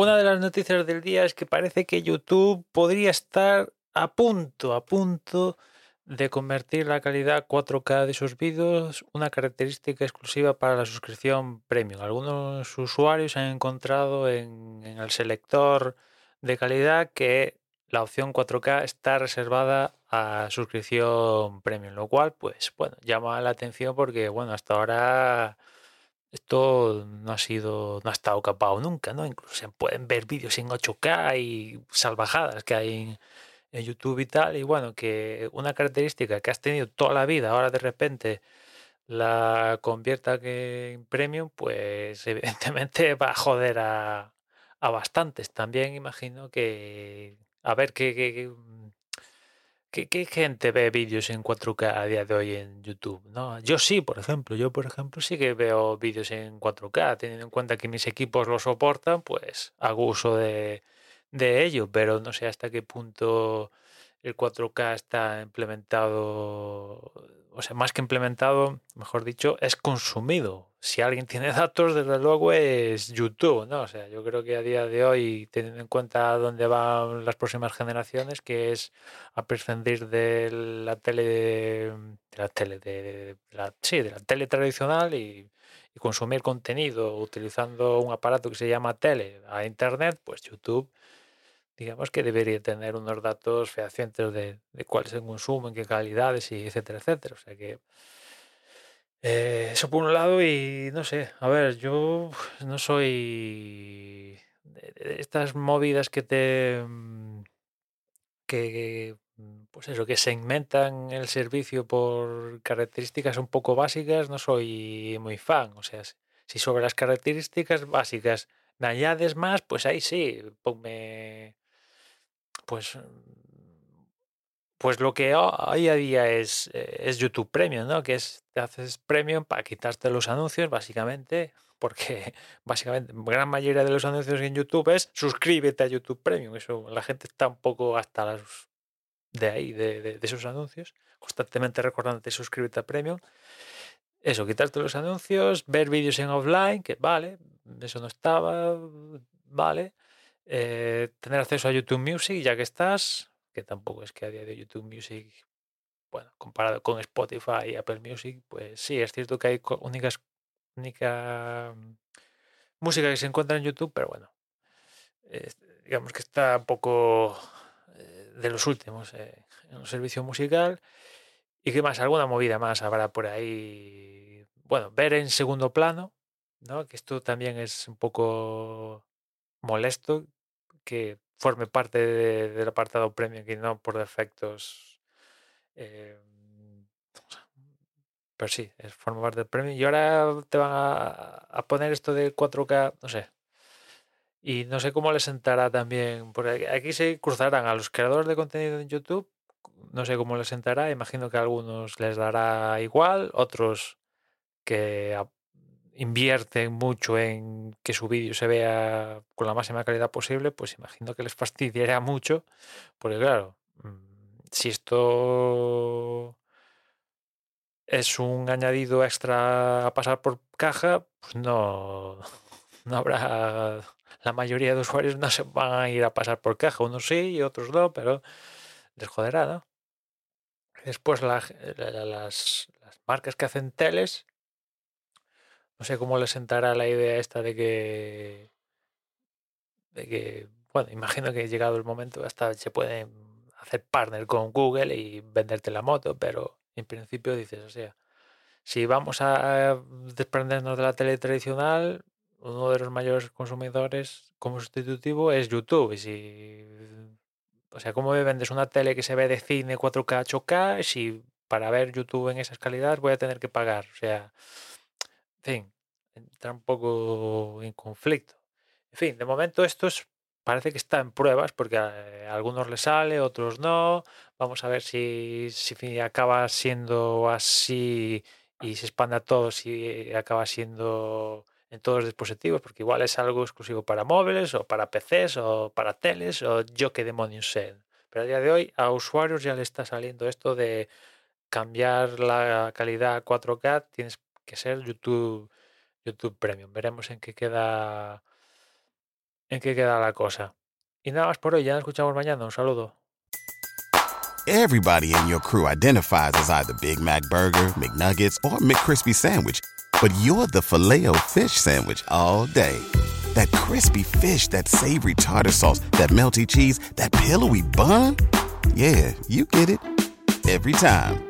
Una de las noticias del día es que parece que YouTube podría estar a punto, a punto de convertir la calidad 4K de sus vídeos una característica exclusiva para la suscripción premium. Algunos usuarios han encontrado en, el selector de calidad que la opción 4K está reservada a suscripción premium, lo cual pues bueno, llama la atención porque bueno, hasta ahora esto no ha sido, no ha estado capado nunca, ¿no? Incluso se pueden ver vídeos en 8K y salvajadas que hay en, YouTube y tal. Y bueno, que una característica que has tenido toda la vida, ahora de repente la convierta en premium, pues evidentemente va a joder a, a bastantes. También imagino que a ver qué, qué- qué, gente ve vídeos en 4K a día de hoy en YouTube, ¿no? Yo sí, por ejemplo, yo por ejemplo sí que veo vídeos en 4K, teniendo en cuenta que mis equipos lo soportan, pues hago uso de, de ello, pero no sé hasta qué punto el 4K está implementado, o sea, más que implementado, mejor dicho, es consumido. Si alguien tiene datos, desde luego es YouTube, ¿no? O sea, yo creo que a día de hoy, teniendo en cuenta dónde van las próximas generaciones, que es a prescindir de la tele, de la tele, de, la, sí, de la tele tradicional y, y consumir contenido utilizando un aparato que se llama tele a internet, pues YouTube digamos que debería tener unos datos fehacientes de, cuál es el consumo, en qué calidades y etcétera, etcétera. O sea que eh, eso por un lado y no sé, a ver, yo no soy estas movidas que te mm, que mm, pues eso, que segmentan el servicio por características un poco básicas, no soy muy fan. O sea, si sobre las características básicas me añades más, pues ahí sí, ponme pues, mm, pues lo que ho- hoy a día es, eh, es YouTube Premium, ¿no? Que es, te haces Premium para quitarte los anuncios, básicamente, porque básicamente gran mayoría de los anuncios en YouTube es suscríbete a YouTube Premium. Eso, la gente está un poco hasta de ahí, de, de- de esos anuncios, constantemente recordándote suscríbete a Premium. Eso, quitarte los anuncios, ver vídeos en offline, que vale, eso no estaba, vale. Eh, tener acceso a YouTube Music, ya que estás, que tampoco es que a día de YouTube Music, bueno, comparado con Spotify y Apple Music, pues sí, es cierto que hay únicas, única mm, música que se encuentra en YouTube, pero bueno, digamos que está un poco eh, de los últimos eh, en un servicio musical. ¿Y qué más? ¿Alguna movida más habrá por ahí? Bueno, ver en segundo plano, ¿no? Que esto también es un poco molesto que forme parte de- del apartado premium y no por defectos. eh, pero sí, es, forma parte del premium. Y ahora te van a, poner esto de 4K, no sé. Y no sé cómo les sentará también, porque aquí- se cruzarán a los creadores de contenido en YouTube, no sé cómo les sentará, imagino que a algunos les dará igual, otros que invierten mucho en que su vídeo se vea con la máxima calidad posible, pues imagino que les fastidiará mucho, porque claro, mm, si esto es un añadido extra a pasar por caja, pues no, no habrá la mayoría de usuarios no se van a ir a pasar por caja. Unos sí y otros no, pero les joderá, ¿no? Después las, las marcas que hacen teles, no sé cómo les sentará la idea esta de que, de que, bueno, imagino que llegado el momento hasta se pueden hacer partner con Google y venderte la moto, pero en principio dices, o sea, si vamos a desprendernos de la tele tradicional, uno de los mayores consumidores como sustitutivo es YouTube. Y si, o sea, ¿cómo me vendes una tele que se ve de cine 4K, 8K? Si para ver YouTube en esas calidades voy a tener que pagar. O sea, fin, entra un poco en conflicto. En fin, de momento esto es, parece que está en pruebas porque a, algunos les sale, otros no. Vamos a ver si, si acaba siendo así y se expande a todos y acaba siendo en todos los dispositivos, porque igual es algo exclusivo para móviles o para PCs o para teles o yo qué demonios sé. Pero a día de hoy a usuarios ya le está saliendo esto de cambiar la calidad a 4K, tienes que ser YouTube YouTube Premium. Veremos en qué queda en qué queda la cosa. Y nada más por hoy, ya nos escuchamos mañana. Un saludo. Everybody in your crew identifies as either Big Mac Burger, McNuggets, or McCrispy Sandwich. But you're the filet fish Sandwich all day. That crispy fish, that savory tartar sauce, that melty cheese, that pillowy bun. Yeah, you get it. Every time.